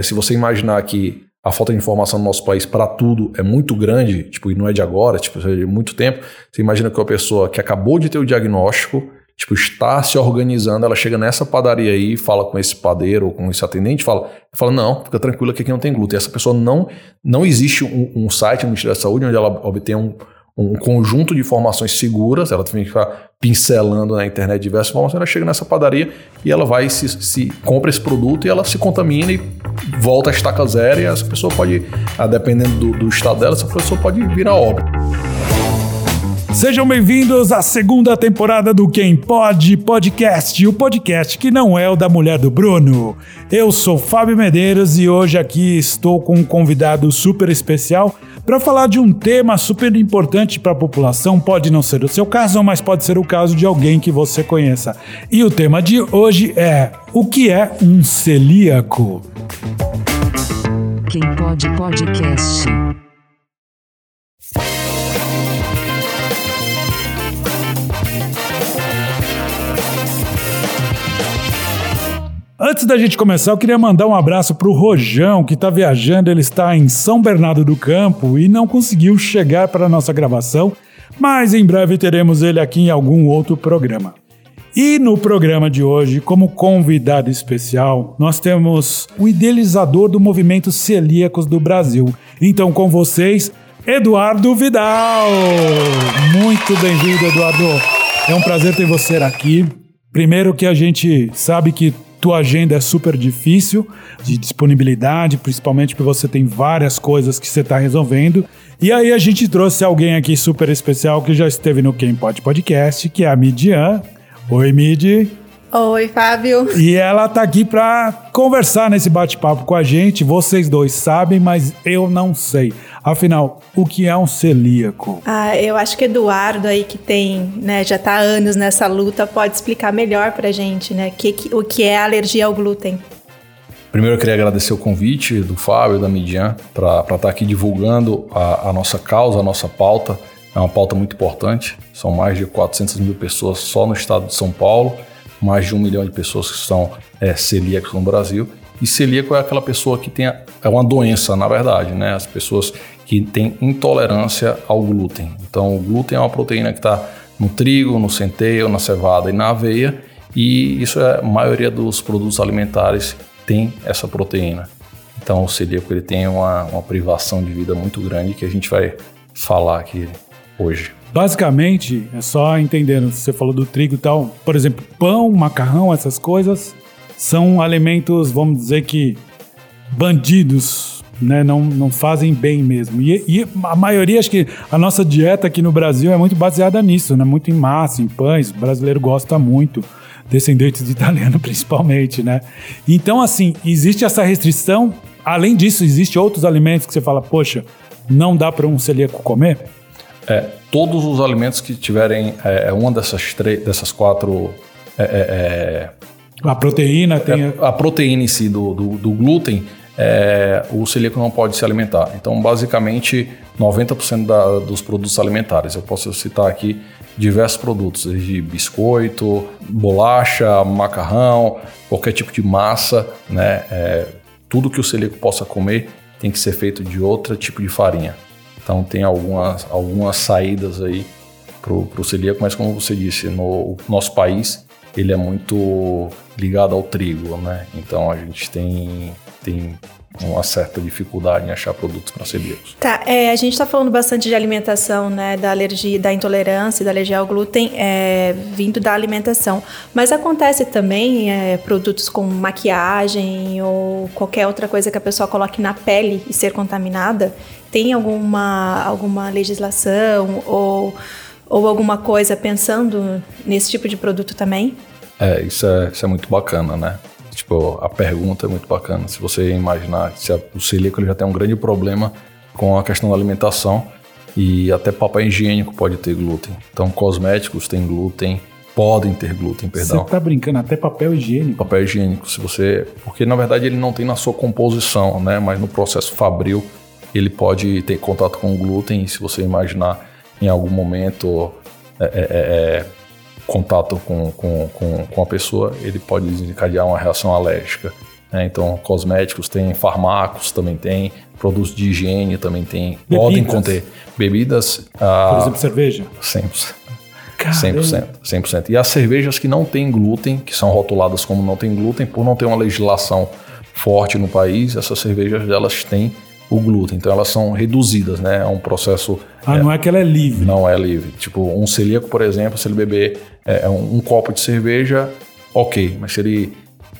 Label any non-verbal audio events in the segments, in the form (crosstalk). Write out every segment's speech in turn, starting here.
Se você imaginar que a falta de informação no nosso país para tudo é muito grande, tipo, e não é de agora, tipo, é de muito tempo, você imagina que uma pessoa que acabou de ter o diagnóstico, tipo, está se organizando, ela chega nessa padaria aí, fala com esse padeiro ou com esse atendente, fala, fala não, fica tranquila que aqui não tem glúten. Essa pessoa não, não existe um, um site no Ministério da Saúde onde ela obtém um, um conjunto de informações seguras, ela tem que ficar pincelando na internet diversas informações, ela chega nessa padaria e ela vai se, se compra esse produto e ela se contamina e volta a estaca zero e essa pessoa pode, ah, dependendo do, do estado dela, essa pessoa pode vir a. Sejam bem-vindos à segunda temporada do Quem Pode Podcast, o podcast que não é o da mulher do Bruno. Eu sou Fábio Medeiros e hoje aqui estou com um convidado super especial para falar de um tema super importante para a população. Pode não ser o seu caso, mas pode ser o caso de alguém que você conheça. E o tema de hoje é: o que é um celíaco? Quem Pode Podcast. Antes da gente começar, eu queria mandar um abraço pro Rojão, que está viajando, ele está em São Bernardo do Campo e não conseguiu chegar para a nossa gravação, mas em breve teremos ele aqui em algum outro programa. E no programa de hoje, como convidado especial, nós temos o idealizador do movimento Celíacos do Brasil. Então, com vocês, Eduardo Vidal. Muito bem-vindo, Eduardo. É um prazer ter você aqui. Primeiro que a gente sabe que tua agenda é super difícil de disponibilidade, principalmente porque você tem várias coisas que você está resolvendo. E aí a gente trouxe alguém aqui super especial que já esteve no Quem Pode Podcast, que é a Midian. Oi, Midi. Oi, Fábio. E ela tá aqui para conversar nesse bate-papo com a gente. Vocês dois sabem, mas eu não sei. Afinal, o que é um celíaco? Ah, eu acho que Eduardo aí que tem, né, já tá há anos nessa luta, pode explicar melhor pra gente, né, que, que, o que é alergia ao glúten. Primeiro eu queria agradecer o convite do Fábio, da Midian, para estar tá aqui divulgando a, a nossa causa, a nossa pauta. É uma pauta muito importante. São mais de 400 mil pessoas só no estado de São Paulo mais de um milhão de pessoas que são é, celíacos no Brasil. E celíaco é aquela pessoa que tem a, é uma doença, na verdade, né? As pessoas que têm intolerância ao glúten. Então, o glúten é uma proteína que está no trigo, no centeio, na cevada e na aveia. E isso é a maioria dos produtos alimentares tem essa proteína. Então, o celíaco ele tem uma, uma privação de vida muito grande que a gente vai falar aqui hoje. Basicamente, é só entendendo, você falou do trigo e tal, por exemplo, pão, macarrão, essas coisas são alimentos, vamos dizer que bandidos, né? Não, não fazem bem mesmo. E, e, a maioria, acho que a nossa dieta aqui no Brasil é muito baseada nisso, né? Muito em massa, em pães. O brasileiro gosta muito, descendentes de italiano (laughs) principalmente, né? Então, assim, existe essa restrição. Além disso, existe outros alimentos que você fala, poxa, não dá para um celíaco comer? É, todos os alimentos que tiverem é, é uma dessas três, dessas quatro. É, é, é a proteína tem. a proteína em si do, do, do glúten, o celíaco não pode se alimentar. Então, basicamente, 90% da, dos produtos alimentares. Eu posso citar aqui diversos produtos, desde biscoito, bolacha, macarrão, qualquer tipo de massa, né? tudo que o celíaco possa comer tem que ser feito de outro tipo de farinha. Então tem algumas, algumas saídas aí para o celíaco, mas como você disse, no nosso país ele é muito ligado ao trigo, né? Então a gente tem, tem uma certa dificuldade em achar produtos para celíacos. Tá, é, a gente está falando bastante de alimentação, né, da alergia, da intolerância, da alergia ao glúten, é, vindo da alimentação. Mas acontece também é, produtos com maquiagem ou qualquer outra coisa que a pessoa coloque na pele e ser contaminada. Tem alguma, alguma legislação ou, ou alguma coisa pensando nesse tipo de produto também? É, isso é, isso é muito bacana, né? Tipo, a pergunta é muito bacana. Se você imaginar, se a, o celíaco ele já tem um grande problema com a questão da alimentação e até papel higiênico pode ter glúten. Então, cosméticos têm glúten, podem ter glúten, perdão. Você tá brincando, até papel higiênico? Papel higiênico, se você... Porque, na verdade, ele não tem na sua composição, né? Mas no processo fabril, ele pode ter contato com o glúten e se você imaginar em algum momento... É, é, é, é contato com, com, com, com a pessoa, ele pode desencadear uma reação alérgica. né? Então, cosméticos tem, farmacos também tem, produtos de higiene também tem, Bebidas. podem conter bebidas. ah, Por exemplo, cerveja. 100%. Caramba. 100%, 100%. E as cervejas que não têm glúten, que são rotuladas como não tem glúten, por não ter uma legislação forte no país, essas cervejas elas têm o glúten. Então elas são reduzidas, né? É um processo Ah, não é que ela é livre. não é livre. Tipo, um celíaco, por exemplo, se ele beber é, um, um copo de cerveja, ok. Mas se ele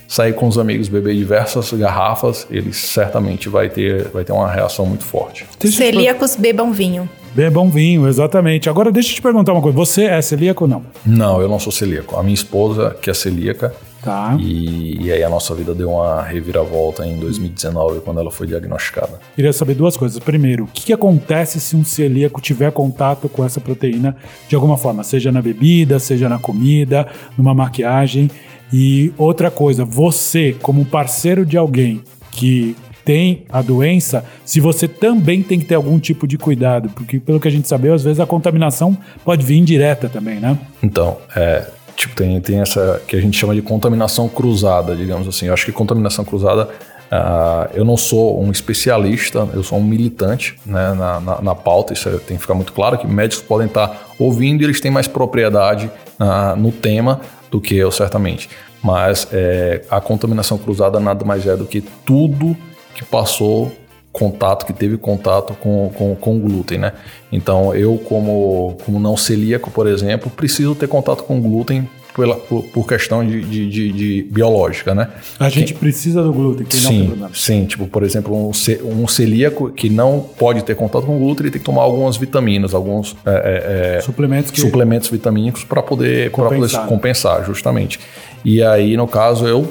sair com os amigos beber diversas garrafas, ele certamente vai ter, vai ter uma reação muito forte. Celíacos bebam vinho. Bebam vinho, exatamente. Agora deixa eu te perguntar uma coisa. Você é celíaco ou não? Não, eu não sou celíaco. A minha esposa, que é celíaca, Tá. e, e aí a nossa vida deu uma reviravolta em 2019, quando ela foi diagnosticada. Queria saber duas coisas. Primeiro, o que, que acontece se um celíaco tiver contato com essa proteína de alguma forma, seja na bebida, seja na comida, numa maquiagem? E outra coisa, você, como parceiro de alguém que tem a doença, se você também tem que ter algum tipo de cuidado, porque pelo que a gente sabe, às vezes a contaminação pode vir indireta também, né? Então, é, tipo, tem, tem essa que a gente chama de contaminação cruzada, digamos assim. Eu acho que contaminação cruzada, ah, eu não sou um especialista, eu sou um militante né, na, na, na pauta, isso é- tem que ficar muito claro, que médicos podem estar ouvindo e eles têm mais propriedade ah, no tema do que eu, certamente. Mas é, a contaminação cruzada nada mais é do que tudo que passou contato, que teve contato com, com, com glúten, né? Então, eu como, como não celíaco, por exemplo, preciso ter contato com glúten pela, por, por questão de, de, de- de biológica, né? A gente precisa do glúten, que não tem Sim, problema. sim, tipo, por exemplo, um, um celíaco que não pode ter contato com glúten, ele tem que tomar algumas vitaminas, alguns é, é, é, Suplementos que suplementos vitamínicos para poder pra poder Compensar, né? compensar, justamente. E aí, no caso, eu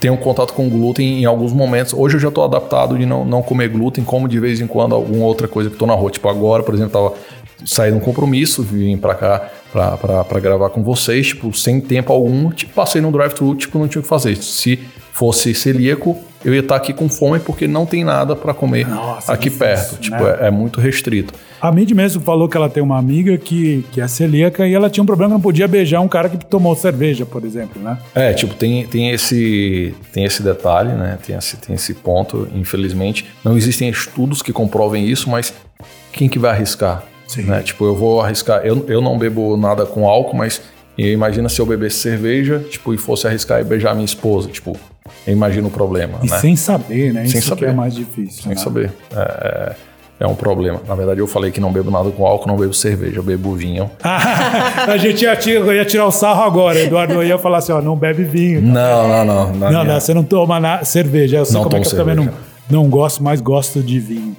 tenho contato com glúten em alguns momentos. Hoje eu já estou adaptado de não, não comer glúten, como de vez em quando alguma outra coisa que estou na rua. Tipo, agora, por exemplo, tava saindo um compromisso, vim para cá para gravar com vocês, tipo, sem tempo algum, tipo, passei no drive-thru, tipo, não tinha o que fazer. Se fosse celíaco, eu ia estar aqui com fome porque não tem nada para comer Nossa, aqui difícil, perto. Tipo, né? é, é muito restrito. A Mid mesmo falou que ela tem uma amiga que, que é celíaca e ela tinha um problema, não podia beijar um cara que tomou cerveja, por exemplo, né? É, tipo, tem, tem, esse, tem esse detalhe, né? Tem esse, tem esse ponto, infelizmente. Não existem estudos que comprovem isso, mas quem que vai arriscar? Sim. Né? Tipo, eu vou arriscar. Eu, eu não bebo nada com álcool, mas imagina se eu bebesse cerveja, tipo, e fosse arriscar e beijar minha esposa. Tipo, eu imagino o problema, E né? sem saber, né? Sem Isso que saber. é mais difícil. Sem né? saber. É, é, é um problema. Na verdade, eu falei que não bebo nada com álcool, não bebo cerveja, eu bebo vinho. (laughs) a gente ia tirar, ia tirar o sarro agora. Eduardo ia falar assim: ó, não bebe vinho. Não, não, não. na Não, minha- não, você não toma na- cerveja. Eu sei Não como é que eu tomo também não, cerveja. não gosto, mas gosto de vinho.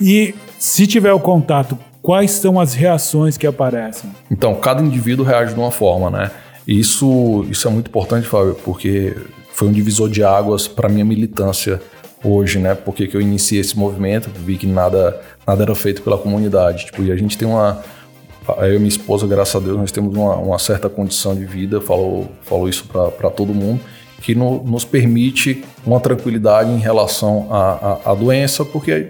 E se tiver o contato, quais são as reações que aparecem? Então, cada indivíduo reage de uma forma, né? E Isso, isso é muito importante, Fábio, porque foi um divisor de águas para minha militância hoje, né? Porque que eu iniciei esse movimento, vi que nada, nada era feito pela comunidade. Tipo, e a gente tem uma. Eu e minha esposa, graças a Deus, nós temos uma, uma certa condição de vida, falou, falou isso para todo mundo, que no- nos permite uma tranquilidade em relação à, doença, porque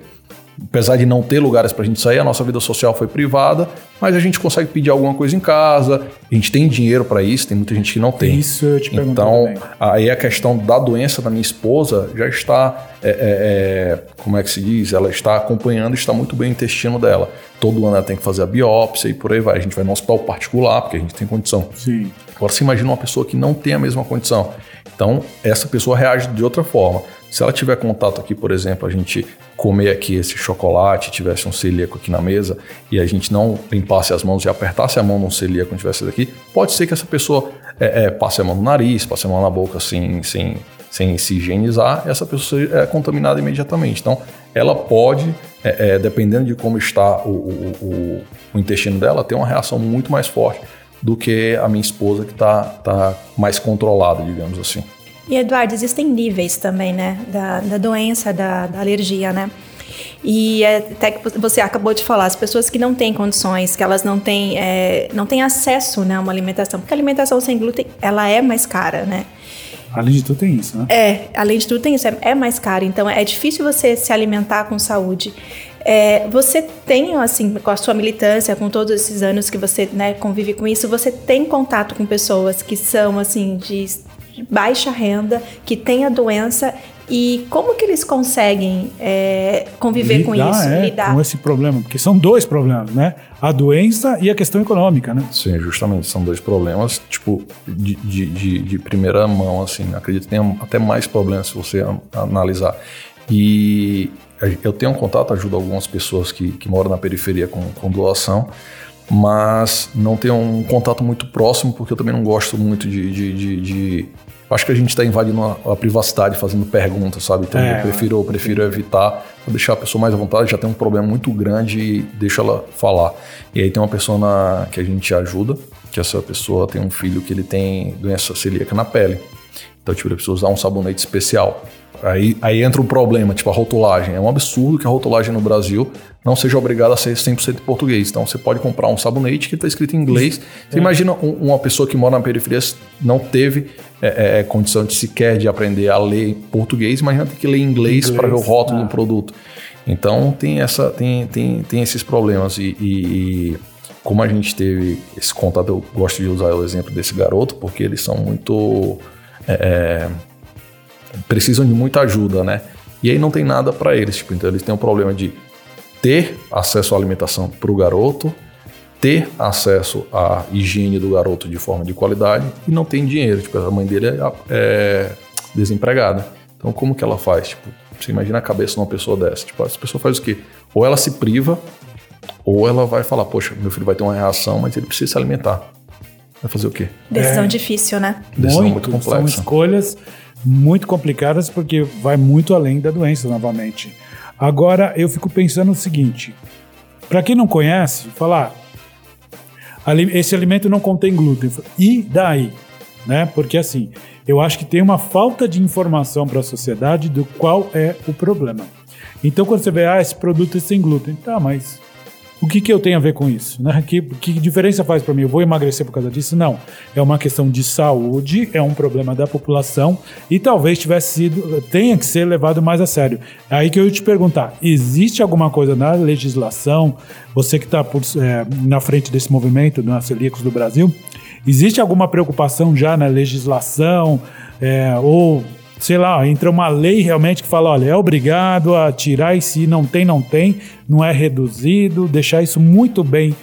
apesar de não ter lugares pra gente sair, a nossa vida social foi privada, mas a gente consegue pedir alguma coisa em casa, a gente tem dinheiro pra isso, tem muita gente que não tem. Isso eu te perguntei Então, também. aí a questão da doença da minha esposa já está, é, é, é, como é que se diz? Ela está acompanhando, está muito bem o intestino dela. Todo ano ela tem que fazer a biópsia e por aí vai. A gente vai no hospital particular, porque a gente tem condição. Sim. Agora você imagina uma pessoa que não tem a mesma condição. Então, essa pessoa reage de outra forma. Se ela tiver contato aqui, por exemplo, a gente comer aqui esse chocolate, tivesse um celíaco aqui na mesa e a gente não limpasse as mãos e apertasse a mão num celíaco quando tivesse daqui, pode ser que essa pessoa é, é, passe a mão no nariz, passe a mão na boca assim, sem, sem se higienizar, essa pessoa é contaminada imediatamente. Então, ela pode, é, é, dependendo de como está o, o- o- o intestino dela, ter uma reação muito mais forte do que a minha esposa que está tá mais controlada, digamos assim. E Eduardo, existem níveis também, né, da, da doença, da, da alergia, né? E é, até que você acabou de falar, as pessoas que não têm condições, que elas não têm, é, não têm acesso né, a uma alimentação, porque a alimentação sem glúten, ela é mais cara, né? Além de tudo, tem isso, né? É, além de tudo tem isso, é, é mais caro, então é difícil você se alimentar com saúde. É, você tem, assim, com a sua militância, com todos esses anos que você né, convive com isso, você tem contato com pessoas que são, assim, de de baixa renda, que têm a doença E como que eles conseguem é, conviver com isso, é, lidar? com esse problema, porque são dois problemas, né? A doença e a questão econômica, né? Sim, justamente. São dois problemas, tipo, de, de, de, de primeira mão, assim. Acredito que tenha até mais problemas se você an- analisar. E eu tenho um contato, ajudo algumas pessoas que, que moram na periferia com, com doação, mas não tenho um contato muito próximo, porque eu também não gosto muito de. de, de- de- Acho que a gente está invadindo a, a privacidade fazendo perguntas, sabe? Então É, eu prefiro, eu prefiro evitar, deixar a pessoa mais à vontade, já tem um problema muito grande e deixa ela falar. E aí tem uma pessoa na- que a gente ajuda, que essa pessoa tem um filho que ele tem doença celíaca na pele. Então, tipo, ele precisa usar um sabonete especial. Aí, aí entra o problema, tipo, a rotulagem. É um absurdo que a rotulagem no Brasil não seja obrigada a ser 100% português. Então, você pode comprar um sabonete que está escrito em inglês. Você imagina um- uma pessoa que mora na periferia não teve é, é, condição de sequer de aprender a ler português, imagina ter que ler inglês, para ver o rótulo ah. do produto. Então, tem, essa, tem, tem, tem esses problemas. E, e- e como a gente teve esse contato, eu gosto de usar o exemplo desse garoto, porque eles são muito é, precisam de muita ajuda, né? E aí não tem nada para eles, tipo, então eles têm um problema de ter acesso à alimentação para o garoto, ter acesso à higiene do garoto de forma de qualidade e não tem dinheiro, tipo, a mãe dele é, é desempregada. Então como que ela faz? Tipo, você imagina a cabeça de uma pessoa dessa, tipo, essa pessoa faz o quê? Ou ela se priva, ou ela vai falar, poxa, meu filho vai ter uma reação, mas ele precisa se alimentar. Vai fazer o quê? Decisão É. difícil, né? Decisão muito São complexa. escolhas muito complicadas porque vai muito além da doença novamente. Agora eu fico pensando o seguinte: para quem não conhece, falar ali- esse alimento não contém glúten. E daí? Né? Porque assim, eu acho que tem uma falta de informação para a sociedade do qual é o problema. Então quando você vê, ah, esse produto é sem glúten, tá, mas o que, que eu tenho a ver com isso? Né? Que, que diferença faz para mim? Eu vou emagrecer por causa disso? Não. É uma questão de saúde, é um problema da população e talvez tivesse sido, tenha que ser levado mais a sério. É aí que eu ia te perguntar: existe alguma coisa na legislação, você que está na frente desse movimento dos celíacos do Brasil, existe alguma preocupação já na legislação é, ou sei lá, entra uma lei realmente que fala, olha, é obrigado a tirar e se não tem, não tem, não é reduzido, deixar isso muito bem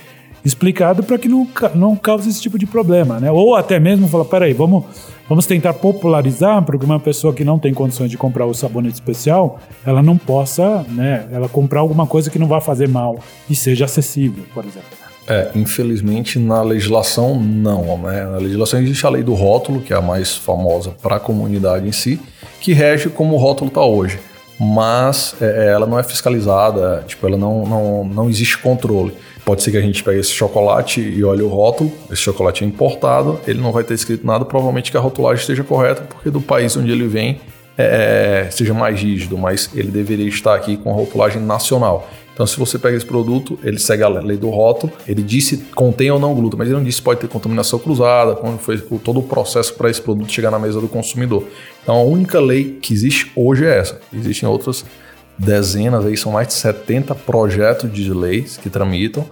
explicado para que não, não cause esse tipo de problema, né? Ou até mesmo falar, peraí, vamos, vamos tentar popularizar para que uma pessoa que não tem condições de comprar o sabonete especial, ela não possa, né, ela comprar alguma coisa que não vá fazer mal e seja acessível, por exemplo. É, infelizmente na legislação não, né? Na legislação existe a lei do rótulo, que é a mais famosa para a comunidade em si, que rege como o rótulo está hoje. Mas é, ela não é fiscalizada, tipo, ela não, não, não existe controle. Pode ser que a gente pegue esse chocolate e olhe o rótulo, esse chocolate é importado, ele não vai ter escrito nada, provavelmente que a rotulagem esteja correta, porque do país onde ele vem é, seja mais rígido, mas ele deveria estar aqui com a rotulagem nacional. Então, se você pega esse produto, ele segue a lei do rótulo, ele disse contém ou não glúten, mas ele não disse se pode ter contaminação cruzada, como foi todo o processo para esse produto chegar na mesa do consumidor. Então, a única lei que existe hoje é essa. Existem outras dezenas, aí são mais de 70 projetos de leis que tramitam,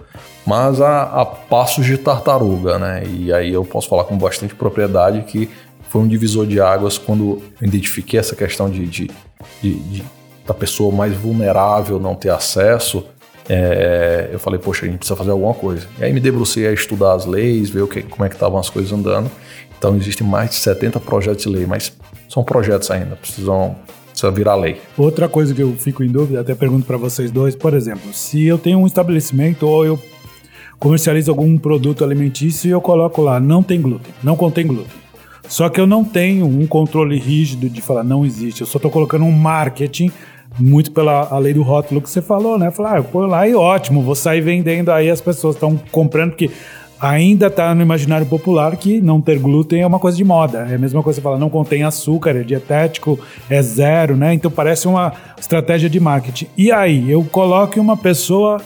mas a passos de tartaruga, né? E aí eu posso falar com bastante propriedade que foi um divisor de águas quando eu identifiquei essa questão de, de, de- de- da pessoa mais vulnerável não ter acesso. é, eu falei, poxa, a gente precisa fazer alguma coisa. E aí me debrucei a estudar as leis, ver o que, como é que estavam as coisas andando. Então existem mais de 70 projetos de lei, mas são projetos ainda, precisam precisa virar lei. Outra coisa que eu fico em dúvida, até pergunto para vocês dois, por exemplo, se eu tenho um estabelecimento ou eu comercializo algum produto alimentício e eu coloco lá, não tem glúten, não contém glúten. Só que eu não tenho um controle rígido de falar não existe, eu só estou colocando um marketing muito pela lei do rótulo que você falou, né? Falar, ah, eu ponho lá e ótimo, vou sair vendendo aí, as pessoas estão comprando, porque ainda está no imaginário popular que não ter glúten é uma coisa de moda. É a mesma coisa que você fala, não contém açúcar, é dietético, é zero, né? Então parece uma estratégia de marketing. E aí, eu coloco uma pessoa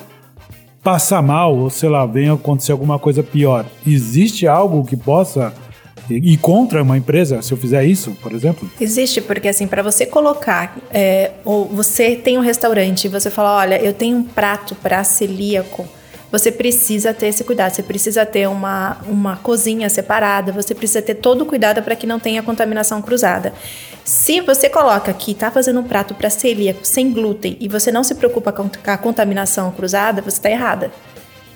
passa mal, ou sei lá, venha acontecer alguma coisa pior. Existe algo que possa ir contra uma empresa se eu fizer isso, por exemplo? Existe, porque assim, para você colocar, é, ou você tem um restaurante e você fala, olha, eu tenho um prato para celíaco, você precisa ter esse cuidado. Você precisa ter uma, uma cozinha separada, você precisa ter todo o cuidado para que não tenha contaminação cruzada. Se você coloca que está fazendo um prato para celíaco sem glúten e você não se preocupa com a contaminação cruzada, você está errada.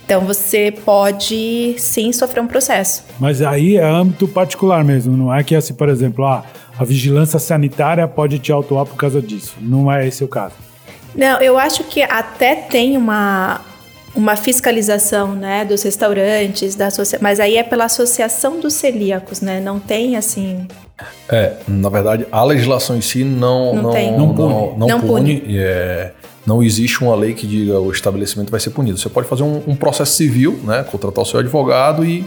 Então você pode sim sofrer um processo. Mas aí é âmbito particular mesmo, não é que assim, por exemplo, ah, a vigilância sanitária pode te autuar por causa disso. Não é esse o caso. Não, eu acho que até tem uma, uma fiscalização né, dos restaurantes, da mas aí é pela associação dos celíacos, né? Não tem assim. É, na verdade, a legislação em si não, Não não, tem. não, Não pune. não, não Não pune. é, não existe uma lei que diga o estabelecimento vai ser punido. Você pode fazer um, um processo civil, né? Contratar o seu advogado e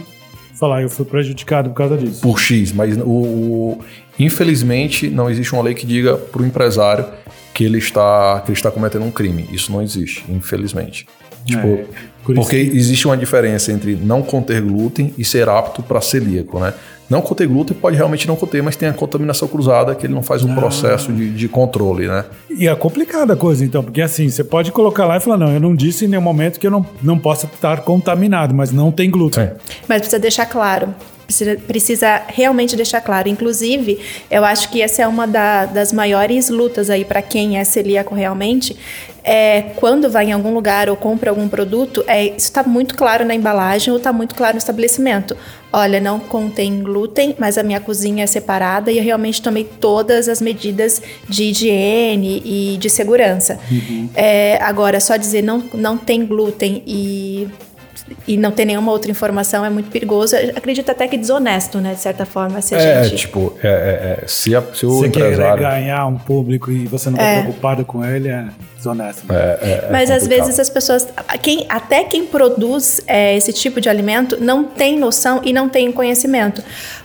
Falar, eu fui prejudicado por causa disso. por X, mas o, o- infelizmente não existe uma lei que diga para o empresário que ele está que ele está cometendo um crime. Isso não existe, infelizmente. Tipo, É, porque existe uma diferença entre não conter glúten e ser apto para celíaco, né? Não conter glúten pode realmente não conter, mas tem a contaminação cruzada que ele não faz um processo de, de controle, né? E é complicada a coisa, então, porque assim, você pode colocar lá e falar, não, eu não disse em nenhum momento que eu não, não possa estar contaminado, mas não tem glúten. Sim. Mas precisa deixar claro. Precisa, precisa realmente deixar claro. Inclusive, eu acho que essa é uma da- das maiores lutas aí para quem é celíaco realmente. É quando vai em algum lugar ou compra algum produto, é, isso está muito claro na embalagem ou está muito claro no estabelecimento. Olha, não contém glúten, mas a minha cozinha é separada e eu realmente tomei todas as medidas de higiene e de segurança. É, agora, só dizer não, não tem glúten e e não ter nenhuma outra informação é muito perigoso. Eu acredito até que desonesto, né? De certa forma, se a É, gente. tipo, é, é, é, se, a, se o Você quer empresário... ganhar um público e você não está É. preocupado com ele, é desonesto. né? É, é, Mas é às complicado. vezes as pessoas, quem, até quem produz é, esse tipo de alimento não tem noção e não tem conhecimento.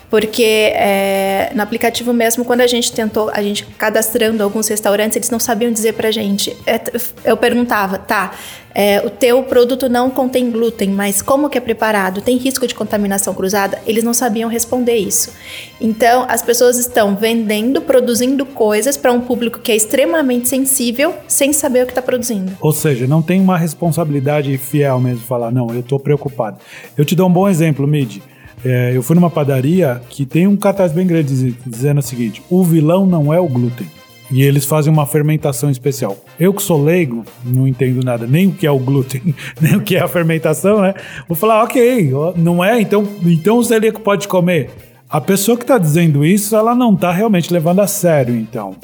Porque é, no aplicativo mesmo, quando a gente tentou, a gente cadastrando alguns restaurantes, eles não sabiam dizer pra gente. É, Eu perguntava, tá, é, o teu produto não contém glúten, mas como que é preparado? Tem risco de contaminação cruzada? Eles não sabiam responder isso. Então, as pessoas estão vendendo, produzindo coisas para um público que é extremamente sensível, sem saber o que está produzindo. Ou seja, não tem uma responsabilidade fiel mesmo falar, não, eu tô preocupado. Eu te dou um bom exemplo, Mid. É, eu fui numa padaria que tem um cartaz bem grande diz- dizendo o seguinte: o vilão não é o glúten. E eles fazem uma fermentação especial. Eu que sou leigo, não entendo nada, nem o que é o glúten, (laughs) nem o que é a fermentação, né? Vou falar, ok, não é? Então, então o celíaco pode comer. A pessoa que está dizendo isso, ela não está realmente levando a sério, então.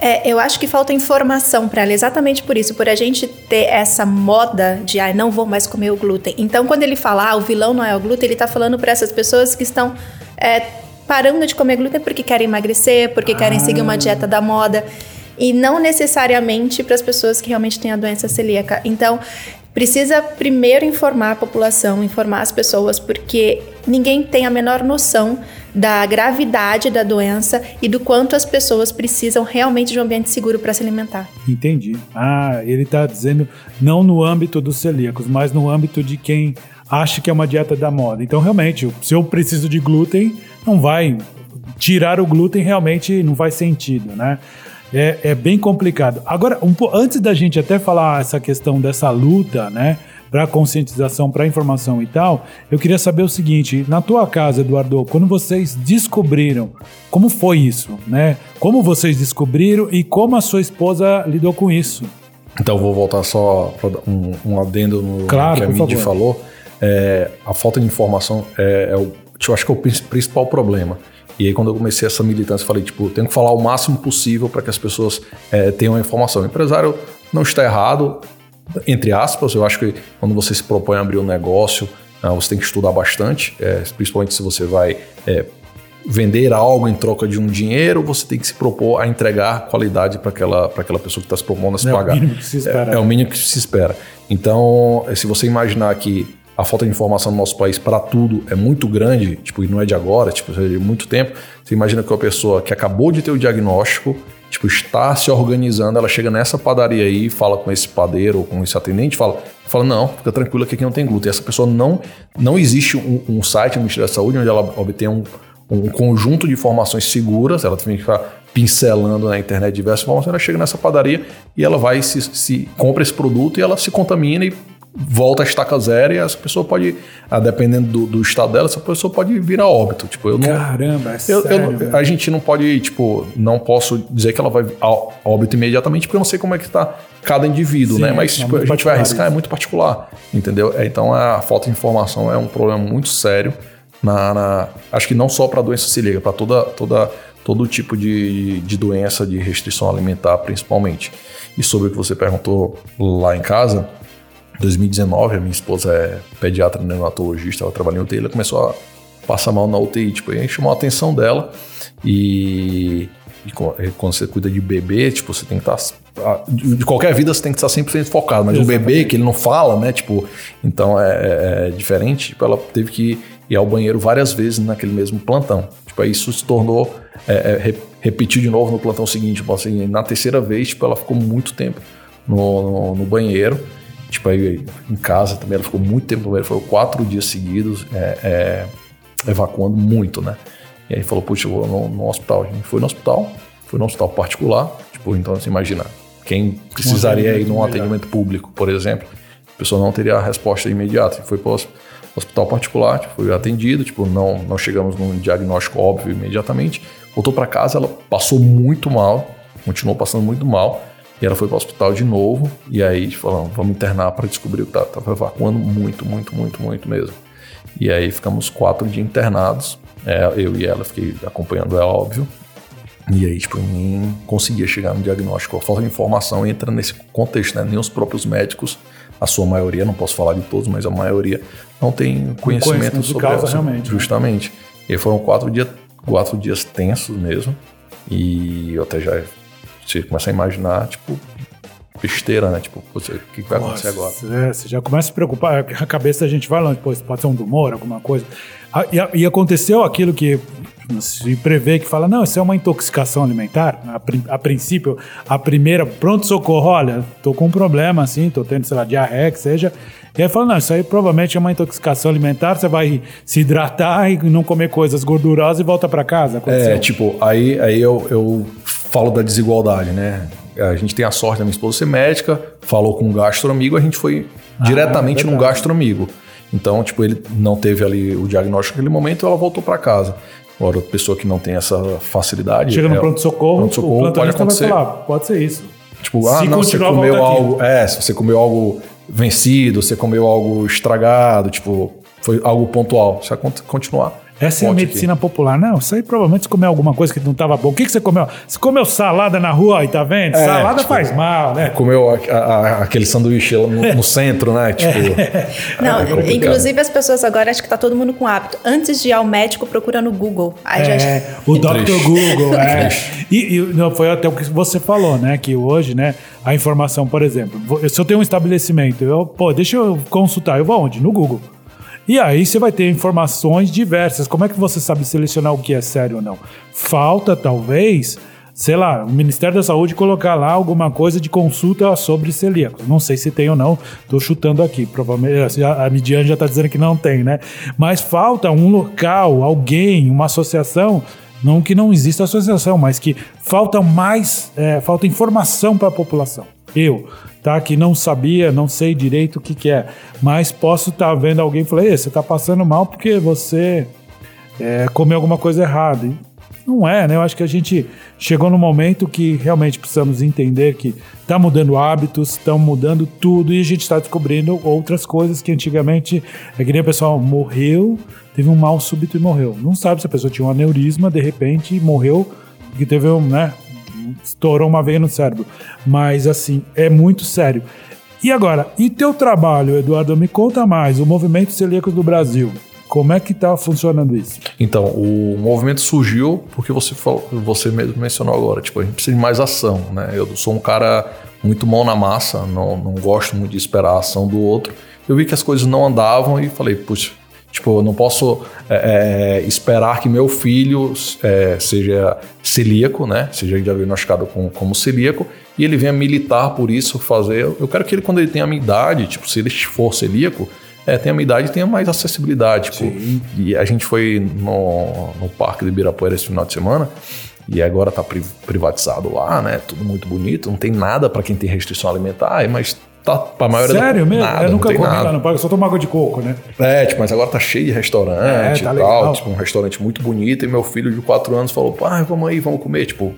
É, eu acho que falta informação para ela, exatamente por isso, por a gente ter essa moda de, ah, não vou mais comer o glúten. Então, quando ele fala, ah, o vilão não é o glúten, ele está falando para essas pessoas que estão é, parando de comer glúten porque querem emagrecer, porque querem seguir uma dieta da moda. E não necessariamente para as pessoas que realmente têm a doença celíaca. Então, precisa primeiro informar a população, informar as pessoas, porque ninguém tem a menor noção da gravidade da doença e do quanto as pessoas precisam realmente de um ambiente seguro para se alimentar. Entendi. Ah, ele está dizendo não no âmbito dos celíacos, mas no âmbito de quem acha que é uma dieta da moda. Então, realmente, se eu preciso de glúten, não vai. Tirar o glúten realmente não faz sentido, né? É, é bem complicado. Agora, um antes da gente até falar essa questão dessa luta, né? Para conscientização, para informação e tal, eu queria saber o seguinte: na tua casa, Eduardo, quando vocês descobriram, como foi isso, né? Como vocês descobriram e como a sua esposa lidou com isso? Então, vou voltar só para um, um adendo no Claro, que a Midi falou. É, a falta de informação é, é o, eu acho que é o prin- principal problema. E aí, quando eu comecei essa militância, eu falei, tipo, tenho que falar o máximo possível para que as pessoas é, tenham a informação. O empresário não está errado, entre aspas. Eu acho que quando você se propõe a abrir um negócio, ah, você tem que estudar bastante, é, principalmente se você vai é, vender algo em troca de um dinheiro, você tem que se propor a entregar qualidade para aquela, pra aquela pessoa que está se propondo a se É o pagar. mínimo que se espera. É, é o mínimo que se espera. Então, se você imaginar que a falta de informação no nosso país para tudo é muito grande, tipo, e não é de agora, tipo, é de muito tempo, você imagina que uma pessoa que acabou de ter o diagnóstico, tipo, está se organizando, ela chega nessa padaria aí, fala com esse padeiro ou com esse atendente, fala, fala não, fica tranquilo que aqui não tem glúten. Essa pessoa não, não existe um, um site do Ministério da Saúde onde ela obtém um, um conjunto de informações seguras, ela tem que ficar pincelando na internet diversas informações, ela chega nessa padaria e ela vai se, se compra esse produto e ela se contamina e volta a estaca zero e essa pessoa pode, ah, dependendo do, do estado dela, essa pessoa pode virar óbito. Tipo, eu não, Caramba, é eu, eu sério, velho. a gente não pode, tipo, não posso dizer que ela vai ao óbito imediatamente, porque eu não sei como é que tá cada indivíduo, Sim, né? Mas é tipo, a gente vai arriscar, é isso. muito particular, entendeu? É, Então a falta de informação é um problema muito sério na, na- acho que não só para doença celíaca, para toda, toda, todo tipo de, de doença de restrição alimentar, principalmente. E sobre o que você perguntou lá em casa, 2019, a minha esposa é pediatra neonatologista, ela trabalha em UTI, ela começou a passar mal na UTI, tipo, aí chamou a atenção dela. E, e quando você cuida de bebê, tipo, você tem que estar, de qualquer vida você tem que estar 100% focado, mas o bebê que ele não fala, né, tipo, então é, é- é diferente, tipo, ela teve que ir ao banheiro várias vezes naquele mesmo plantão, tipo, aí isso se tornou, é, é, re- repetiu de novo no plantão seguinte, tipo, assim, na terceira vez, tipo, ela ficou muito tempo no, no, no banheiro, Tipo, aí em casa também ela ficou muito tempo no banheiro, foi quatro dias seguidos é, é, evacuando muito, né? E aí falou, puxa, eu vou no, no hospital. A gente foi no hospital, foi no hospital particular, tipo, então você imagina, quem precisaria ir num atendimento público, por exemplo, a pessoa não teria a resposta imediata. Foi para o hospital particular, tipo, foi atendido, tipo, não, não chegamos num diagnóstico óbvio imediatamente. Voltou para casa, ela passou muito mal, continuou passando muito mal. E ela foi para o hospital de novo, e aí falaram, vamos internar para descobrir o que estava tava evacuando muito, muito, muito, muito mesmo. E aí ficamos quatro dias internados, é, eu e ela, fiquei acompanhando ela, óbvio. E aí, tipo, ninguém conseguia chegar no diagnóstico. A falta de informação entra nesse contexto, né? Nem os próprios médicos, a sua maioria, não posso falar de todos, mas a maioria não tem conhecimento conhecimento sobre causa, essa- realmente, né? Justamente. E aí foram quatro dias, quatro dias tensos mesmo. E eu até já você começa a imaginar, tipo, besteira, né? Tipo, o que vai acontecer agora? Nossa, é, você já começa a se preocupar, a cabeça da gente vai longe, pô, isso pode ser um tumor, alguma coisa. Ah, E, a- e aconteceu aquilo que se prevê, que fala, não, isso é uma intoxicação alimentar. A, prin- a princípio, a primeira, pronto-socorro, olha, tô com um problema, assim, tô tendo, sei lá, diarreia, que seja. E aí fala, não, isso aí provavelmente é uma intoxicação alimentar, você vai se hidratar e não comer coisas gordurosas e volta pra casa. Aconteceu. É, tipo, aí, aí eu, eu falo da desigualdade, né? A gente tem a sorte da minha esposa ser médica, falou com um gastroamigo, a gente foi diretamente num verdade. gastroamigo. Então, tipo, ele não teve ali o diagnóstico naquele momento, ela voltou para casa. Agora, pessoa que não tem essa facilidade. Chega no é- pronto-socorro, pronto-socorro o pode acontecer. falar, pode ser isso. Tipo, ah, Se não, você comeu volta aqui. algo. É, se você comeu algo vencido, você comeu algo estragado, tipo, foi algo pontual. Se continuar. Essa é a volte aqui. medicina popular. Não, isso aí provavelmente você comeu alguma coisa que não estava bom. O que, que você comeu? Você comeu salada na rua aí, tá vendo? É, salada tipo, faz mal, né? Comeu a- a- aquele sanduíche lá no, no centro, né? Tipo. (laughs) Não, é inclusive as pessoas agora, acho que tá todo mundo com hábito. Antes de ir ao médico, procura no Google. Aí já... É, o Dr. Triste. Google, é. Triste. E, e não, foi até o que você falou, né? Que hoje, né, a informação, por exemplo, se eu tenho um estabelecimento, eu, pô, deixa eu consultar, eu vou onde? No Google. E aí você vai ter informações diversas. Como é que você sabe selecionar o que é sério ou não? Falta, talvez, sei lá, o Ministério da Saúde colocar lá alguma coisa de consulta sobre celíacos. Não sei se tem ou não, tô chutando aqui. Provavelmente a a Midiane já tá dizendo que não tem, né? Mas falta um local, alguém, uma associação não que não exista associação, mas que falta mais, é, falta informação para a população. Eu, tá? Que não sabia, não sei direito o que, que é, mas posso estar vendo alguém e falar, "Ei, você está passando mal porque você é, comeu alguma coisa errada. E não é, né? Eu acho que a gente chegou no momento que realmente precisamos entender que está mudando hábitos, estão mudando tudo e a gente está descobrindo outras coisas que antigamente é que nem o pessoal morreu, teve um mal súbito e morreu. Não sabe se a pessoa tinha um aneurisma, de repente morreu, que teve um, né? Estourou uma veia no cérebro. Mas assim, é muito sério. E agora, e teu trabalho, Eduardo? Me conta mais, o Movimento Celíaco do Brasil. Como é que tá funcionando isso? Então, o movimento surgiu porque você falou, você mesmo mencionou agora, tipo, a gente precisa de mais ação, né? Eu sou um cara muito mão na massa, não, não gosto muito de esperar a ação do outro. Eu vi que as coisas não andavam e falei, puxa, tipo, eu não posso é, é, esperar que meu filho é, seja celíaco, né? Seja diagnosticado com, como celíaco e ele venha militar por isso, fazer. Eu quero que ele, quando ele tenha a minha idade, tipo, se ele for celíaco, é, tenha a minha idade e tenha mais acessibilidade. Tipo, e a gente foi no, no Parque de Ibirapuera esse final de semana e agora tá pri- privatizado lá, né? Tudo muito bonito, não tem nada para quem tem restrição alimentar, mas tá pra maioria Sério da, mesmo? Nada, eu nunca comi nada. lá no parque, eu só tomo água de coco, né? É, tipo, mas agora tá cheio de restaurante É, tá e tal. legal. Tipo, um restaurante muito bonito. E meu filho de 4 anos falou: pai, vamos aí, vamos comer. Tipo,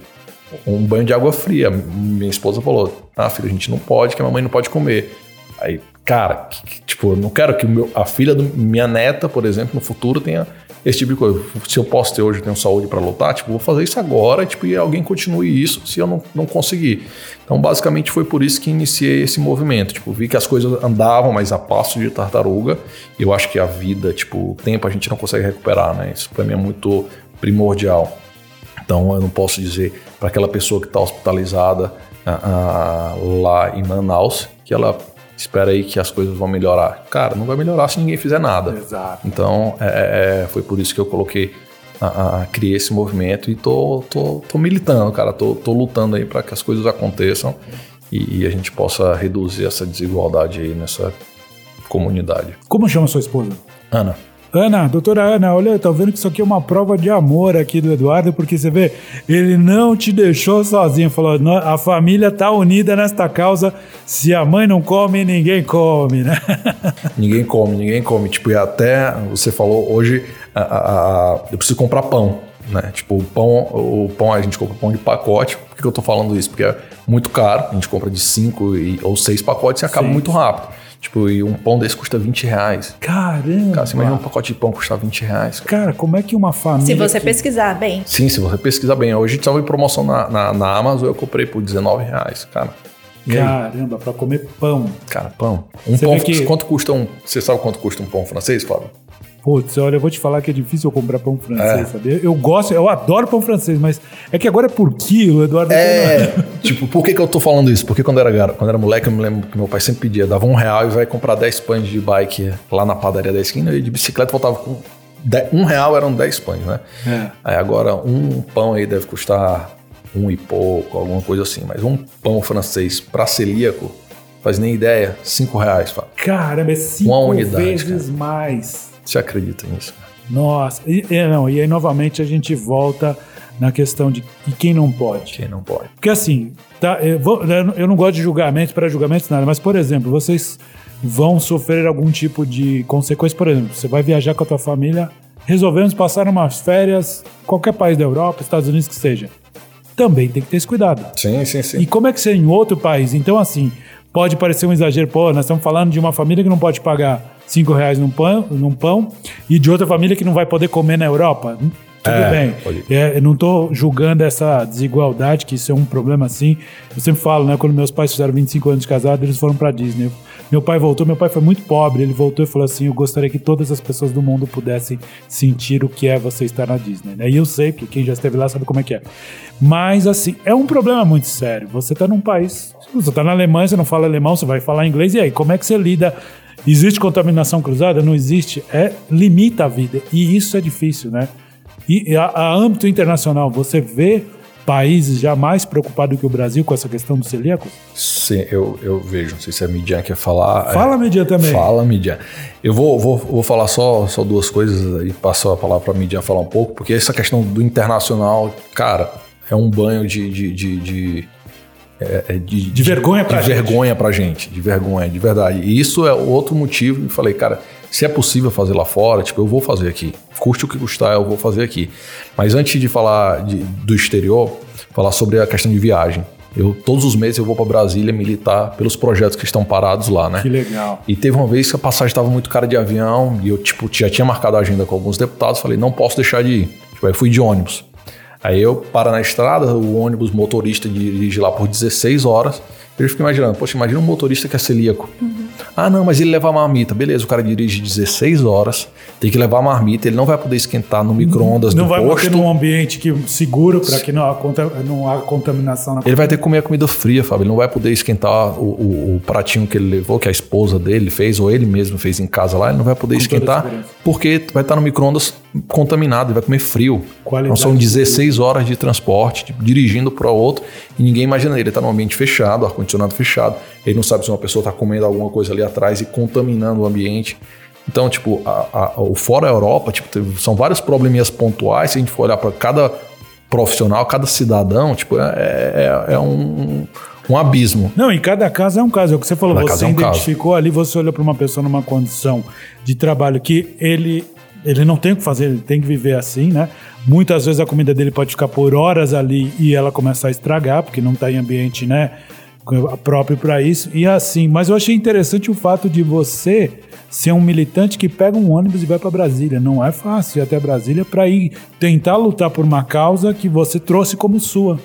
um banho de água fria. Minha esposa falou: ah, filho, a gente não pode, que a mamãe não pode comer. Aí, cara, que- que- tipo, eu não quero que meu, a filha da minha neta, por exemplo, no futuro tenha esse tipo de coisa. Se eu posso ter hoje, eu tenho saúde pra lutar, tipo, vou fazer isso agora, tipo, e alguém continue isso se eu não, não conseguir. Então, basicamente, foi por isso que iniciei esse movimento. Tipo, vi que as coisas andavam, mas a passo de tartaruga. Eu acho que a vida, tipo, o tempo a gente não consegue recuperar, né? Isso pra mim é muito primordial. Então eu não posso dizer para aquela pessoa que está hospitalizada lá em Manaus que ela espera aí que as coisas vão melhorar. Cara, não vai melhorar se ninguém fizer nada. Exato. Então é, é, foi por isso que eu coloquei, ah, ah, criei esse movimento e tô, tô, tô militando, cara. Tô, tô lutando aí para que as coisas aconteçam e, e a gente possa reduzir essa desigualdade aí nessa comunidade. Como chama sua esposa? Ana, Ana, doutora Ana, olha, eu tô vendo que isso aqui é uma prova de amor aqui do Eduardo, porque você vê, ele não te deixou sozinho, falou, "Nó- a família tá unida nesta causa, se a mãe não come, ninguém come, né? (laughs) Ninguém come, ninguém come. Tipo, e até você falou hoje, a- a- a- eu preciso comprar pão, né? Tipo, o pão, o pão a gente compra pão de pacote. Por que eu tô falando isso? Porque é muito caro. A gente compra de cinco e- ou seis pacotes e acaba Sim. muito rápido. Tipo, e um pão desse custa 20 reais. Caramba! Cara, você imagina um pacote de pão custar 20 reais. cara. Cara, como é que uma família... Se você que- pesquisar bem. Sim, se você pesquisar bem. Hoje estava em promoção na, na, na Amazon, eu comprei por 19 reais, cara. E aí? Caramba, pra comer pão. Cara, pão. Um Você pão, que- quanto custa um... Você sabe quanto custa um pão francês, Fábio? Putz, olha, eu vou te falar que é difícil eu comprar pão francês, É. sabia? Eu gosto, eu adoro pão francês, mas é que agora é por quilo, Eduardo. É, (laughs) tipo, por que, que eu tô falando isso? Porque quando eu era, quando eu era moleque, eu me lembro que meu pai sempre pedia, dava um real e vai comprar 10 pães de bike lá na padaria da esquina e de bicicleta voltava com. de- um real eram 10 pães, né? É. Aí agora um pão aí deve custar um e pouco, alguma coisa assim. Mas um pão francês pra celíaco, faz nem ideia, 5 reais. Fábio. Caramba, é cinco Uma unidade, vezes mais. Você acredita nisso? Nossa, e, não, e aí novamente a gente volta na questão de e quem não pode. Quem não pode? Porque assim, tá, eu, vou- eu não- eu não gosto de julgamentos para julgamentos nada, mas por exemplo, vocês vão sofrer algum tipo de consequência, por exemplo, você vai viajar com a tua família, resolvemos passar umas férias, qualquer país da Europa, Estados Unidos que seja. Também tem que ter esse cuidado. Sim, sim, sim. E como é que você é em outro país? Então, assim, pode parecer um exagero. Pô, nós estamos falando de uma família que não pode pagar 5 reais num pão, num pão e de outra família que não vai poder comer na Europa. Hum, Tudo É, bem. É, eu não estou julgando essa desigualdade, que isso é um problema assim. Eu sempre falo, né? Quando meus pais fizeram 25 anos de casado, eles foram para Disney. Meu pai voltou, meu pai foi muito pobre. Ele voltou e falou assim: Eu gostaria que todas as pessoas do mundo pudessem sentir o que é você estar na Disney. né? E eu sei, porque quem já esteve lá sabe como é que é. Mas, assim, é um problema muito sério. Você está num país, você está na Alemanha, você não fala alemão, você vai falar inglês, e aí? Como é que você lida? Existe contaminação cruzada? Não existe. É, limita a vida. E isso é difícil, né? E a, a âmbito internacional, você vê países já mais preocupados que o Brasil com essa questão do celíaco? Sim, eu, eu vejo. Não sei se a Midian quer falar. Fala, Midian, também. Fala, Midian. Eu vou, vou, vou falar só, só duas coisas e passo a palavra para a Midian falar um pouco, porque essa questão do internacional, cara, é um banho de. de, de, de é, é de, De vergonha pra de gente. vergonha pra gente, de vergonha, de verdade. E isso é outro motivo. Eu falei, cara, se é possível fazer lá fora, tipo, eu vou fazer aqui. Custe o que custar, eu vou fazer aqui. Mas antes de falar de- do exterior, falar sobre a questão de viagem. Eu, todos os meses eu vou para Brasília militar pelos projetos que estão parados lá, né? Que legal. E teve uma vez que a passagem estava muito cara de avião e eu, tipo, já tinha marcado a agenda com alguns deputados. Falei, não posso deixar de ir. Tipo, aí fui de ônibus. Aí eu paro na estrada, o ônibus motorista dirige lá por 16 horas. Eu fico imaginando, poxa, imagina um motorista que é celíaco. Ah, não, mas ele leva a marmita. Beleza, o cara dirige 16 horas, tem que levar a marmita, ele não vai poder esquentar no micro-ondas Não do vai posto. manter num ambiente que, seguro para que não, não há contaminação na Ele vai ter que comer a comida fria, Fábio. Ele não vai poder esquentar o, o- o pratinho que ele levou, que a esposa dele fez, ou ele mesmo fez em casa lá. Ele não vai poder Com esquentar, porque vai estar no micro-ondas contaminado, ele vai comer frio. Qualidade Então são de 16 horas de transporte, tipo, dirigindo para outro, e ninguém imagina ele. Ele está num ambiente fechado, ar-condicionado fechado. Ele não sabe se uma pessoa está comendo alguma coisa ali atrás e contaminando o ambiente. Então, tipo, a- a- o fora Europa, tipo, teve- são vários probleminhas pontuais. Se a gente for olhar para cada profissional, cada cidadão, tipo, é, é- é um, um abismo. Não, e cada caso é um caso. É o que você falou, Cada você caso é um identificou ali, você olhou para uma pessoa numa condição de trabalho que ele, ele não tem o que fazer, ele tem que viver assim, né? Muitas vezes a comida dele pode ficar por horas ali e ela começa a estragar, porque não está em ambiente, né? próprio para isso e assim, mas eu achei interessante o fato de você ser um militante que pega um ônibus e vai para Brasília. Não é fácil ir até Brasília para ir tentar lutar por uma causa que você trouxe como sua,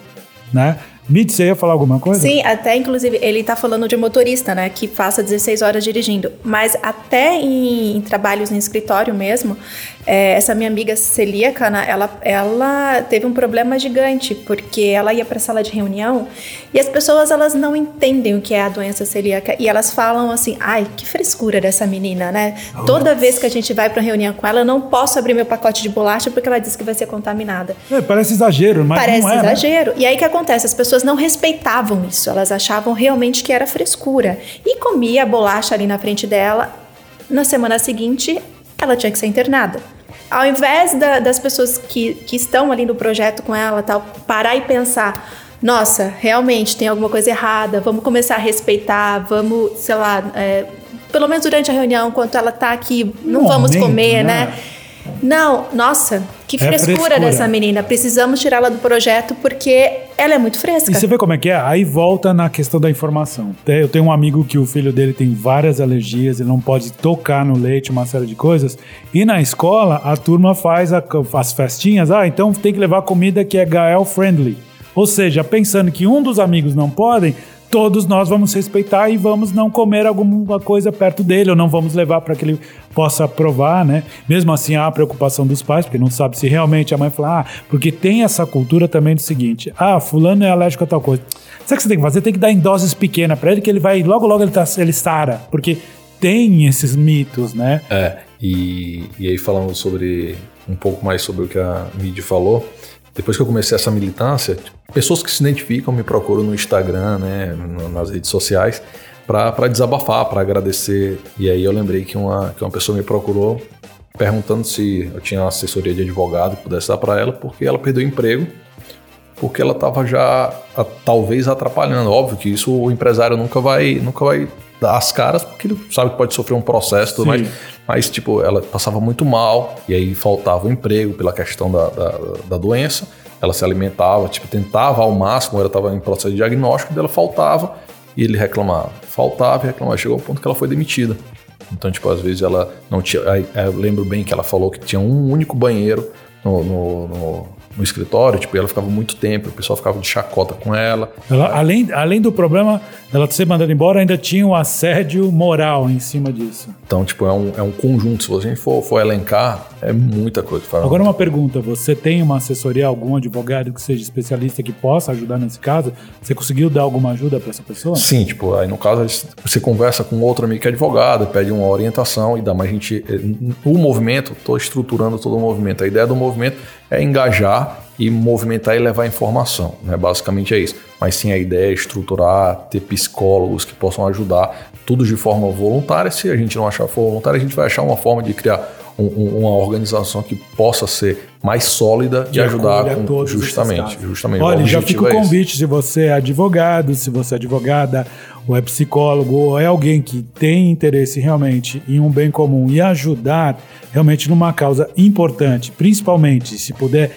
né? Mitz, você ia falar alguma coisa? Sim, até inclusive ele tá falando de motorista, né, que passa 16 horas dirigindo. Mas até em, em trabalhos em escritório mesmo, é, essa minha amiga celíaca, né, ela, ela teve um problema gigante, porque ela ia para sala de reunião e as pessoas elas não entendem o que é a doença celíaca e elas falam assim: ai, que frescura dessa menina, né? Oh. Toda vez que a gente vai para reunião com ela, eu não posso abrir meu pacote de bolacha porque ela disse que vai ser contaminada. É, parece exagero, mas parece não é, né? exagero. Né? E aí o que acontece? As pessoas pessoas não respeitavam isso, elas achavam realmente que era frescura. E comia a bolacha ali na frente dela. Na semana seguinte, ela tinha que ser internada. Ao invés da, das pessoas que, que estão ali no projeto com ela, tal, parar e pensar: nossa, realmente tem alguma coisa errada, vamos começar a respeitar, vamos, sei lá, é, pelo menos durante a reunião, enquanto ela está aqui, não vamos comer, né? né? Não, nossa, que frescura, é frescura, dessa menina. Precisamos tirá-la do projeto porque ela é muito fresca. E você vê como é que é? Aí volta na questão da informação. Eu tenho um amigo que o filho dele tem várias alergias, ele não pode tocar no leite, uma série de coisas. E na escola, a turma faz a, as festinhas. Ah, então tem que levar comida que é Gael friendly. Ou seja, pensando que um dos amigos não podem, todos nós vamos respeitar e vamos não comer alguma coisa perto dele, ou não vamos levar para que ele possa provar, né? Mesmo assim, há a preocupação dos pais, porque não sabe se realmente a mãe fala, ah, porque tem essa cultura também do seguinte: ah, fulano é alérgico a tal coisa. Sabe o que você tem que fazer? Tem que dar em doses pequenas para ele, que ele vai, logo, logo ele, tá, ele sara, porque tem esses mitos, né? É, e, e aí falando sobre um pouco mais sobre o que a Midi falou, depois que eu comecei essa militância, pessoas que se identificam me procuram no Instagram, né, nas redes sociais, para desabafar, para agradecer. E aí eu lembrei que uma, que uma pessoa me procurou perguntando se eu tinha uma assessoria de advogado que pudesse dar para ela, porque ela perdeu o emprego, porque ela estava já a, talvez atrapalhando. Óbvio que isso o empresário nunca vai, nunca vai dar as caras, porque ele sabe que pode sofrer um processo e tudo mais. Mas, tipo, ela passava muito mal, e aí faltava o emprego pela questão da, da, da doença. Ela se alimentava, tipo, tentava ao máximo, ela estava em processo de diagnóstico, dela faltava, e ele reclamava. Faltava e reclamava. Chegou ao ponto que ela foi demitida. Então, tipo, às vezes ela não tinha. Eu lembro bem que ela falou que tinha um único banheiro no, no, no no escritório, tipo, ela ficava muito tempo, o pessoal ficava de chacota com ela. ela além, além do problema dela ser mandada embora, ainda tinha um assédio moral em cima disso. Então, tipo, é um, é um conjunto. Se gente for, for elencar, é muita coisa. Agora, uma pergunta: você tem uma assessoria, algum advogado que seja especialista que possa ajudar nesse caso? Você conseguiu dar alguma ajuda para essa pessoa? Sim, tipo, aí no caso, você conversa com outro amigo que é advogado, pede uma orientação e dá, mas a gente. Eh, o movimento, estou estruturando todo o movimento. A ideia do movimento é engajar e movimentar e levar informação, né? Basicamente é isso. Mas sim, a ideia é estruturar, ter psicólogos que possam ajudar, tudo de forma voluntária. Se a gente não achar voluntária, a gente vai achar uma forma de criar um, um, uma organização que possa ser mais sólida e ajudar com, justamente, justamente. Olha, já fica o é convite se você é advogado, se você é advogada, ou é psicólogo, ou é alguém que tem interesse realmente em um bem comum e ajudar realmente numa causa importante, principalmente se puder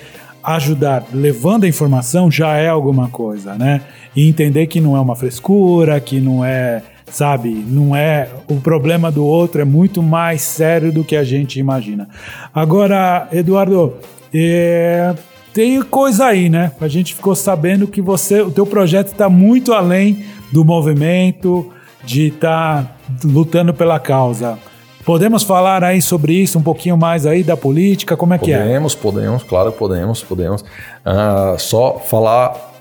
ajudar levando a informação já é alguma coisa, né? E entender que não é uma frescura, que não é sabe? Não é o problema do outro é muito mais sério do que a gente imagina. Agora, Eduardo, é, tem coisa aí, né? A gente ficou sabendo que você, o teu projeto está muito além do movimento, de estar tá lutando pela causa. Podemos falar aí sobre isso um pouquinho mais aí da política? Como é podemos, que é? Podemos, podemos, claro, podemos, podemos. Uh, só falar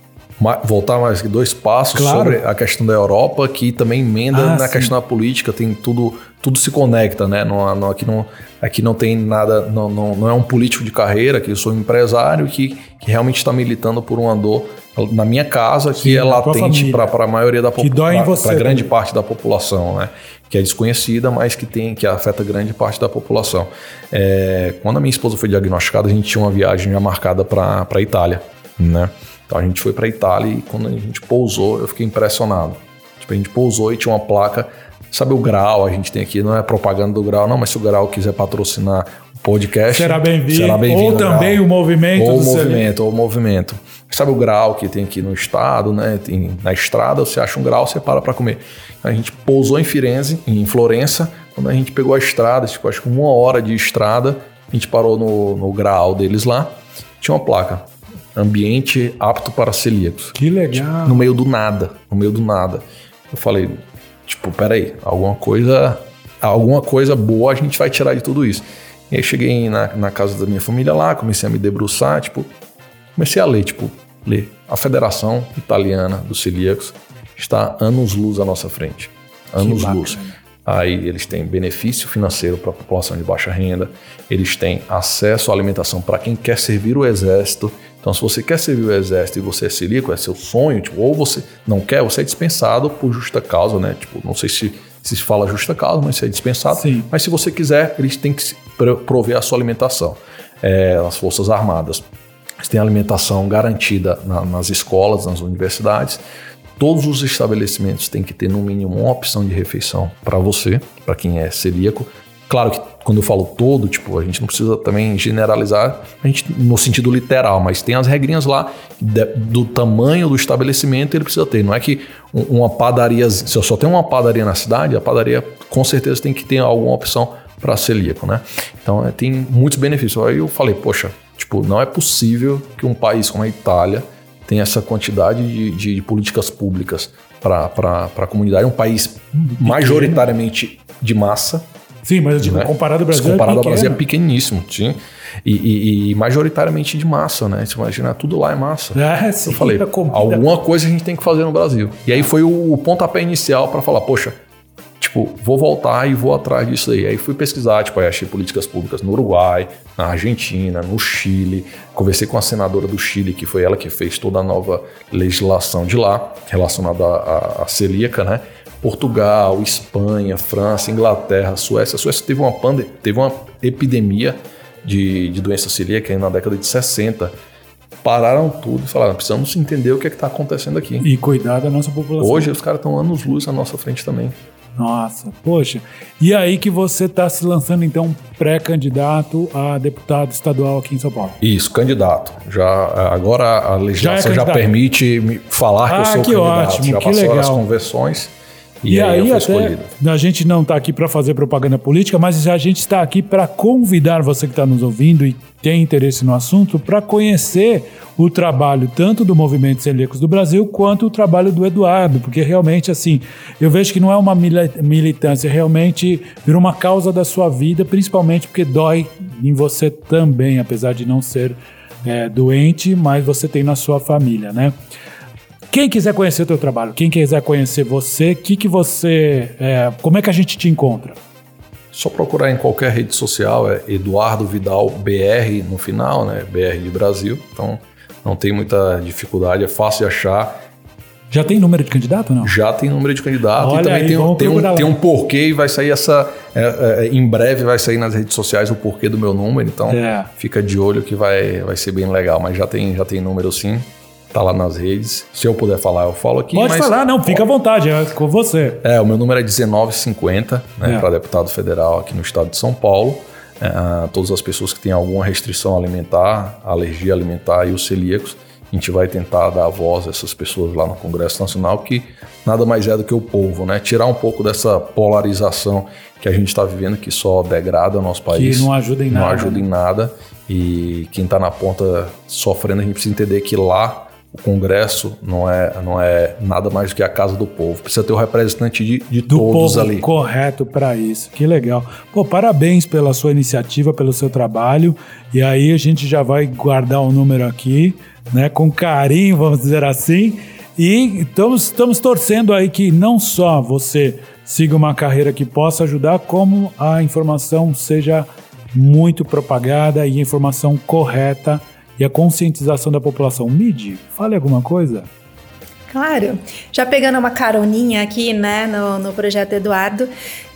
voltar mais dois passos claro. sobre a questão da Europa, que também emenda ah, na sim. questão da política, tem tudo, tudo se conecta, né? Não, não, aqui, não, aqui não tem nada, não, não, não é um político de carreira, que eu sou um empresário que, que realmente está militando por uma dor na minha casa, sim, que é latente para a maioria da população, para grande parte da população, né? Que é desconhecida, mas que tem que afeta grande parte da população. É, quando a minha esposa foi diagnosticada, a gente tinha uma viagem já marcada para a Itália, né? Então a gente foi para Itália e quando a gente pousou, eu fiquei impressionado. Tipo, a gente pousou e tinha uma placa, sabe o Grau, a gente tem aqui, não é propaganda do Grau, não, mas se o Grau quiser patrocinar o podcast, Será bem-vindo. bem-vindo, Ou também Grau. o movimento ou o movimento, ou o movimento. Sabe o grau que tem aqui no estado, né? Tem na estrada, você acha um grau, você para para comer. A gente pousou em Firenze, em Florença, quando a gente pegou a estrada, tipo, acho que uma hora de estrada, a gente parou no, no grau deles lá, tinha uma placa, ambiente apto para celíacos. Que legal. No meio do nada, no meio do nada. Eu falei, tipo, peraí, alguma coisa, alguma coisa boa a gente vai tirar de tudo isso. E aí cheguei na, na casa da minha família lá, comecei a me debruçar, tipo, comecei a ler, tipo, ler. A Federação Italiana dos Celíacos está anos-luz à nossa frente. Anos-luz. Aí eles têm benefício financeiro para a população de baixa renda, eles têm acesso à alimentação para quem quer servir o exército. Então, se você quer servir o exército e você é celíaco, é seu sonho, tipo, ou você não quer, você é dispensado por justa causa, né? Tipo, não sei se se fala justa causa, mas você é dispensado. Sim. Mas se você quiser, eles têm que prover a sua alimentação. É, as Forças Armadas. Eles têm alimentação garantida na- nas escolas, nas universidades. Todos os estabelecimentos têm que ter, no mínimo, uma opção de refeição para você, para quem é celíaco. Claro que quando eu falo todo, tipo, a gente não precisa também generalizar a gente, no sentido literal, mas tem as regrinhas lá de- do tamanho do estabelecimento ele precisa ter. Não é que um- uma padaria, se eu só tenho uma padaria na cidade, a padaria com certeza tem que ter alguma opção para celíaco, né? Então é, tem muitos benefícios. Aí eu falei, poxa, tipo, não é possível que um país como a Itália tenha essa quantidade de, de políticas públicas para a comunidade. É um país majoritariamente de massa, Sim, mas eu digo, né? comparado ao Brasil. Se comparado é ao Brasil é pequeníssimo, sim. E, e- e majoritariamente de massa, né? Você imagina, tudo lá é massa. É, sim, Eu falei, comida- alguma coisa a gente tem que fazer no Brasil. E aí foi o, o pontapé inicial para falar, poxa, tipo, vou voltar e vou atrás disso aí. Aí fui pesquisar, tipo, aí achei políticas públicas no Uruguai, na Argentina, no Chile. Conversei com a senadora do Chile, que foi ela que fez toda a nova legislação de lá, relacionada à, à- celíaca, né? Portugal, Espanha, França, Inglaterra, Suécia. A Suécia teve uma, pande teve uma epidemia de, de doença celíaca aí na década de 60. Pararam tudo e falaram, precisamos entender o que é está acontecendo aqui. E cuidar da nossa população. Hoje os caras estão anos-luz à nossa frente também. Nossa, poxa. E aí que você está se lançando, então, pré-candidato a deputado estadual aqui em São Paulo. Isso, candidato. Já agora a legislação já, candidato. permite me falar que Ah, eu sou que candidato. ótimo, já que passaram as legal. E, E, aí, aí, até, a gente não está aqui para fazer propaganda política, mas a gente está aqui para convidar você que está nos ouvindo e tem interesse no assunto para conhecer o trabalho tanto do Movimento Celíacos do Brasil quanto o trabalho do Eduardo, porque realmente, assim, eu vejo que não é uma mili- militância, realmente virou uma causa da sua vida, principalmente porque dói em você também, apesar de não ser é, doente, mas você tem na sua família, né? Quem quiser conhecer o teu trabalho, quem quiser conhecer você, que que você, é, como é que a gente te encontra? Só procurar em qualquer rede social, é Eduardo Vidal BR no final, né? BR de Brasil. Então não tem muita dificuldade, é fácil de achar. Já tem número de candidato não? Já tem número de candidato Olha e também aí, tem, um, tem, um, tem um porquê e vai sair essa. é, é, em breve vai sair nas redes sociais o porquê do meu número, então É. fica de olho que vai, vai ser bem legal. Mas já tem, já tem número sim, tá lá nas redes. Se eu puder falar, eu falo aqui. Pode mas- falar, não, fica à vontade, é com você. É, o meu número é 1950, né, É. para deputado federal aqui no estado de São Paulo. É, todas as pessoas que têm alguma restrição alimentar, alergia alimentar e os celíacos, a gente vai tentar dar voz a essas pessoas lá no Congresso Nacional, que nada mais é do que o povo, né? Tirar um pouco dessa polarização que a gente está vivendo, que só degrada o nosso país. não ajuda em Não nada, ajuda né? em nada. E quem está na ponta sofrendo, a gente precisa entender que lá o Congresso não é, não é nada mais do que a casa do povo. Precisa ter o representante de, de Do todos povo ali. correto para isso. Que legal. Pô, parabéns pela sua iniciativa, pelo seu trabalho. E aí a gente já vai guardar o número aqui, né, com carinho, vamos dizer assim. E estamos, estamos torcendo aí que não só você siga uma carreira que possa ajudar, como a informação seja muito propagada e a informação correta e a conscientização da população. Midi, fale alguma coisa. Claro. Já pegando uma caroninha aqui, né, no, no projeto Eduardo,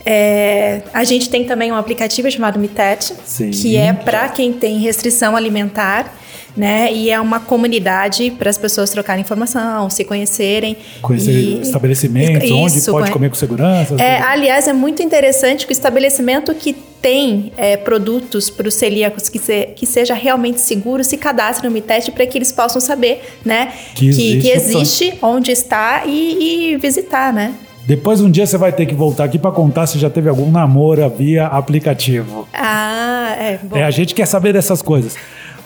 é, a gente tem também um aplicativo chamado Mitet, Sim. que é para quem tem restrição alimentar. Né? E é uma comunidade para as pessoas trocarem informação, se conhecerem. Conhecer e- estabelecimentos, onde Isso, pode conhe- comer com segurança. É, aliás, é muito interessante que o estabelecimento que tem é, produtos para os celíacos que, se- que seja realmente seguro se cadastre no Mitet para que eles possam saber, né, Que existe que existe, onde está e, e visitar, né? Depois um dia você vai ter que voltar aqui para contar se já teve algum namoro via aplicativo. Ah, é bom. É, a gente quer saber dessas coisas.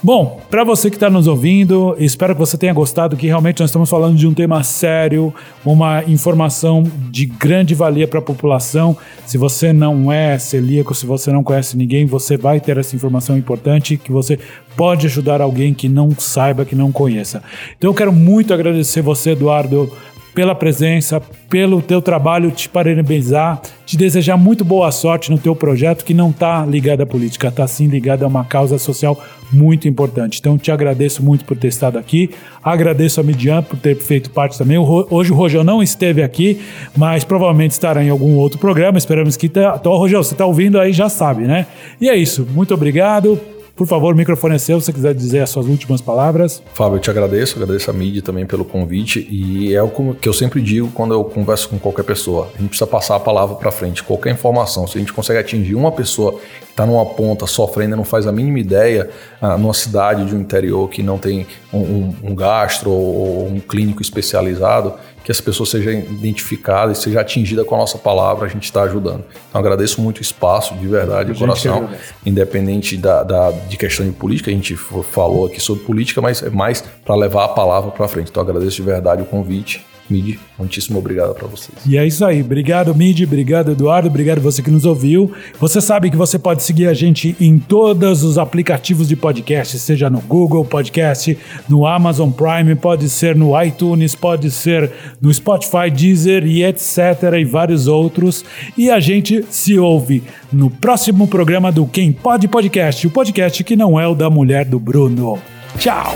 Bom, para você que está nos ouvindo, espero que você tenha gostado, que realmente nós estamos falando de um tema sério, uma informação de grande valia para a população. Se você não é celíaco, se você não conhece ninguém, você vai ter essa informação importante que você pode ajudar alguém que não saiba, que não conheça. Então eu quero muito agradecer você, Eduardo, pela presença, pelo teu trabalho, te parabenizar, te desejar muito boa sorte no teu projeto que não está ligado à política, está sim ligado a uma causa social muito importante. Então te agradeço muito por ter estado aqui, agradeço a Midian por ter feito parte também. Hoje o Rojão não esteve aqui, mas provavelmente estará em algum outro programa, esperamos que... Tá... Então, Rojão, você está ouvindo aí, já sabe, né? E é isso, muito obrigado. Por favor, o microfone é seu, se você quiser dizer as suas últimas palavras. Fábio, eu te agradeço, agradeço a mídia também pelo convite e é o que eu sempre digo quando eu converso com qualquer pessoa. A gente precisa passar a palavra para frente, qualquer informação. Se a gente consegue atingir uma pessoa que está numa ponta sofrendo não faz a mínima ideia, ah, numa cidade de um interior que não tem um, um- um gastro ou um clínico especializado, que essa pessoa seja identificada e seja atingida com a nossa palavra, a gente está ajudando. Então agradeço muito o espaço, de verdade, de coração independente da, da- de questão de política, a gente falou aqui sobre política, mas é mais para levar a palavra para frente. Então agradeço de verdade o convite. Midi, muitíssimo obrigado para vocês. E é isso aí. Obrigado, Midi. Obrigado, Eduardo. Obrigado você que nos ouviu. Você sabe que você pode seguir a gente em todos os aplicativos de podcast, seja no Google Podcast, no Amazon Prime, pode ser no iTunes, pode ser no Spotify, Deezer e etc. e vários outros. E a gente se ouve no próximo programa do Quem Pode Podcast, o podcast que não é o da mulher do Bruno. Tchau!